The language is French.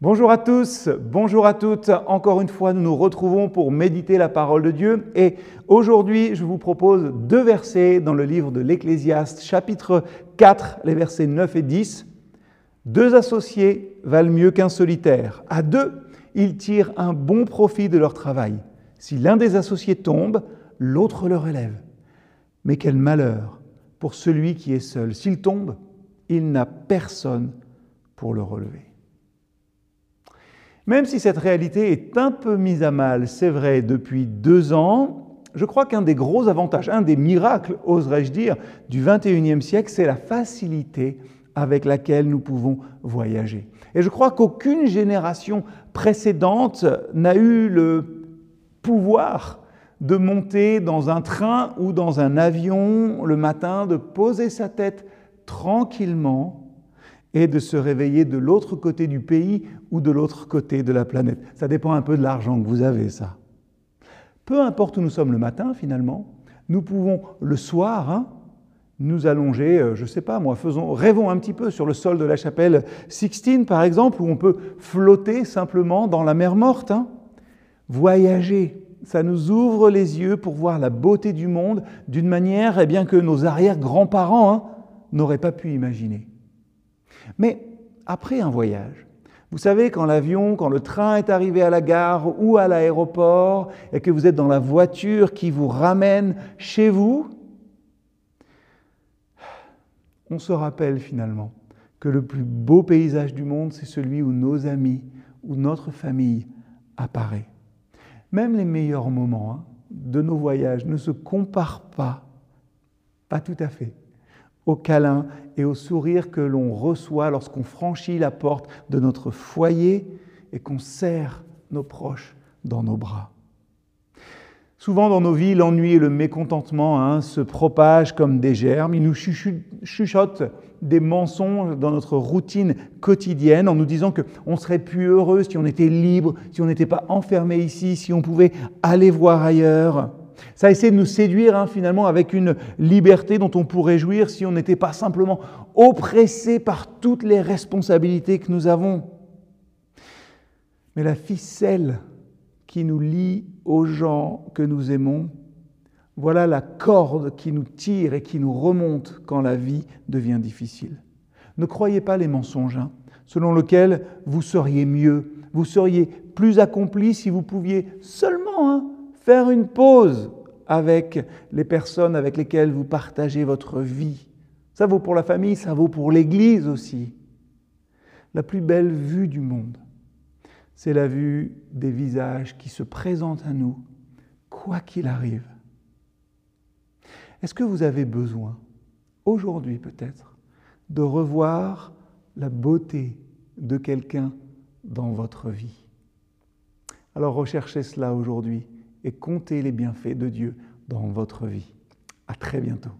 Bonjour à tous, bonjour à toutes. Encore une fois, nous nous retrouvons pour méditer la parole de Dieu. Et aujourd'hui, je vous propose deux versets dans le livre de l'Ecclésiaste, chapitre 4, les versets 9 et 10. Deux associés valent mieux qu'un solitaire. À deux, ils tirent un bon profit de leur travail. Si l'un des associés tombe, l'autre le relève. Mais quel malheur pour celui qui est seul. S'il tombe, il n'a personne pour le relever. Même si cette réalité est un peu mise à mal, c'est vrai, depuis deux ans, je crois qu'un des gros avantages, un des miracles, oserais-je dire, du 21e siècle, c'est la facilité avec laquelle nous pouvons voyager. Et je crois qu'aucune génération précédente n'a eu le pouvoir de monter dans un train ou dans un avion le matin, de poser sa tête tranquillement et de se réveiller de l'autre côté du pays ou de l'autre côté de la planète. Ça dépend un peu de l'argent que vous avez, ça. Peu importe où nous sommes le matin, finalement, nous pouvons le soir hein, nous allonger, euh, je ne sais pas moi, faisons, rêvons un petit peu sur le sol de la chapelle Sixtine, par exemple, où on peut flotter simplement dans la mer morte. Hein. Voyager, ça nous ouvre les yeux pour voir la beauté du monde d'une manière eh bien, que nos arrière-grands-parents hein, n'auraient pas pu imaginer. Mais après un voyage, vous savez, quand l'avion, quand le train est arrivé à la gare ou à l'aéroport et que vous êtes dans la voiture qui vous ramène chez vous, on se rappelle finalement que le plus beau paysage du monde, c'est celui où nos amis, où notre famille apparaît. Même les meilleurs moments hein, de nos voyages ne se comparent pas, pas tout à fait, au câlin et au sourire que l'on reçoit lorsqu'on franchit la porte de notre foyer et qu'on serre nos proches dans nos bras. Souvent dans nos vies, l'ennui et le mécontentement hein, se propagent comme des germes. Ils nous chuchotent des mensonges dans notre routine quotidienne en nous disant qu'on serait plus heureux si on était libre, si on n'était pas enfermé ici, si on pouvait aller voir ailleurs. Ça essaie de nous séduire hein, finalement avec une liberté dont on pourrait jouir si on n'était pas simplement oppressé par toutes les responsabilités que nous avons. Mais la ficelle qui nous lie aux gens que nous aimons, voilà la corde qui nous tire et qui nous remonte quand la vie devient difficile. Ne croyez pas les mensonges, hein, selon lesquels vous seriez mieux, vous seriez plus accompli si vous pouviez seulement hein, faire une pause avec les personnes avec lesquelles vous partagez votre vie. Ça vaut pour la famille, ça vaut pour l'Église aussi. La plus belle vue du monde, c'est la vue des visages qui se présentent à nous, quoi qu'il arrive. Est-ce que vous avez besoin, aujourd'hui peut-être, de revoir la beauté de quelqu'un dans votre vie? Alors recherchez cela aujourd'hui et comptez les bienfaits de Dieu dans votre vie. À très bientôt.